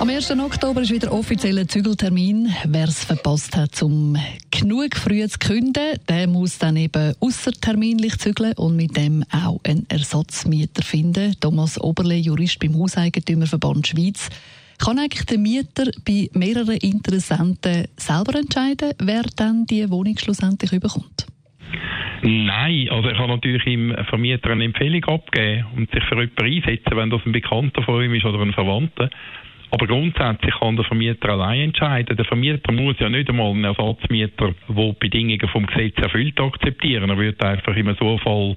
am 1. Oktober ist wieder offizieller Zügeltermin. Wer es verpasst hat, um genug früh zu künden, der muss dann eben außerterminlich zügeln und mit dem auch einen Ersatzmieter finden. Thomas Oberle, Jurist beim Hauseigentümerverband Schweiz. Kann eigentlich der Mieter bei mehreren Interessenten selber entscheiden, wer dann die Wohnung schlussendlich überkommt? Nein, also er kann natürlich im Vermieter eine Empfehlung abgeben und sich für jemanden einsetzen, wenn das ein Bekannter von ihm ist oder ein Verwandter. Aber grundsätzlich kann der Vermieter allein entscheiden. Der Vermieter muss ja nicht einmal einen Ersatzmieter, der die Bedingungen vom Gesetz erfüllt, akzeptieren. Er wird einfach in so Fall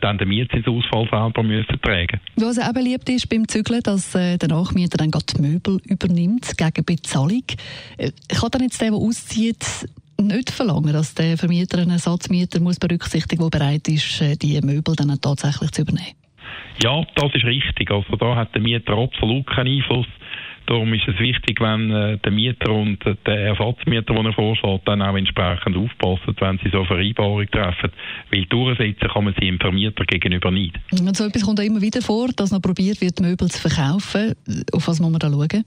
dann den Mietzinsausfall selber müssen tragen. Was auch beliebt ist beim Zügeln, dass äh, der Nachmieter dann die Möbel übernimmt gegen Bezahlung. Äh, kann dann jetzt der, der auszieht, nicht verlangen, dass der Vermieter einen Ersatzmieter muss berücksichtigen, der bereit ist, äh, die Möbel dann tatsächlich zu übernehmen? Ja, das ist richtig. Also da hat der Mieter absolut keinen Einfluss. Darum ist es wichtig, wenn äh, der Mieter und der Ersatzmieter, den er vorschlägt, dann auch entsprechend aufpassen, wenn sie so eine Vereinbarung treffen. Weil durchsetzen kann man sie dem Vermieter gegenüber nicht. Und so etwas kommt auch immer wieder vor, dass noch probiert wird, Möbel zu verkaufen. Auf was muss man da schauen?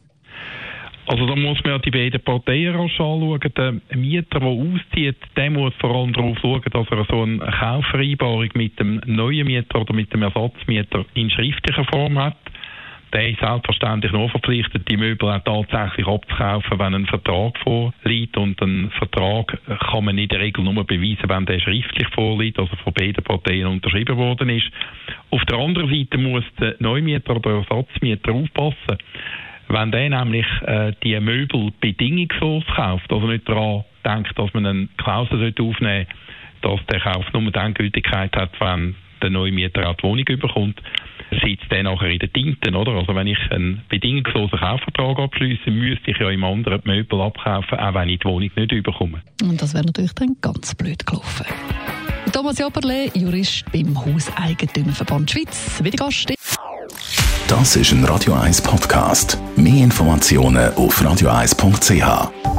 Also da muss man ja die beiden Parteien anschauen. Der Mieter, der auszieht, der muss vor allem darauf schauen, dass er so eine Kaufvereinbarung mit dem neuen Mieter oder mit dem Ersatzmieter in schriftlicher Form hat der ist selbstverständlich nur verpflichtet, die Möbel auch tatsächlich abzukaufen, wenn ein Vertrag vorliegt. Und ein Vertrag kann man in der Regel nur beweisen, wenn der schriftlich vorliegt, also von beiden Parteien unterschrieben worden ist. Auf der anderen Seite muss der Neumieter oder Ersatzmieter aufpassen, wenn der nämlich äh, die Möbel bedingungslos kauft, also nicht daran denkt, dass man eine Klausel aufnehmen sollte, dass der Kauf nur dann Gültigkeit hat, wenn der Neumieter auch die Wohnung überkommt, sitzt der nachher in den Tinten, oder? Also wenn ich einen bedingungslosen Kaufvertrag abschließe, müsste ich ja im anderen die Möbel abkaufen, auch wenn ich die Wohnung nicht überkomme. Und das wäre natürlich dann ganz blöd gelaufen. Thomas Jopperle, Jurist beim Hauseigentümerverband Schweiz, wieder Gast. Das ist ein Radio 1 Podcast. Mehr Informationen auf radio1.ch.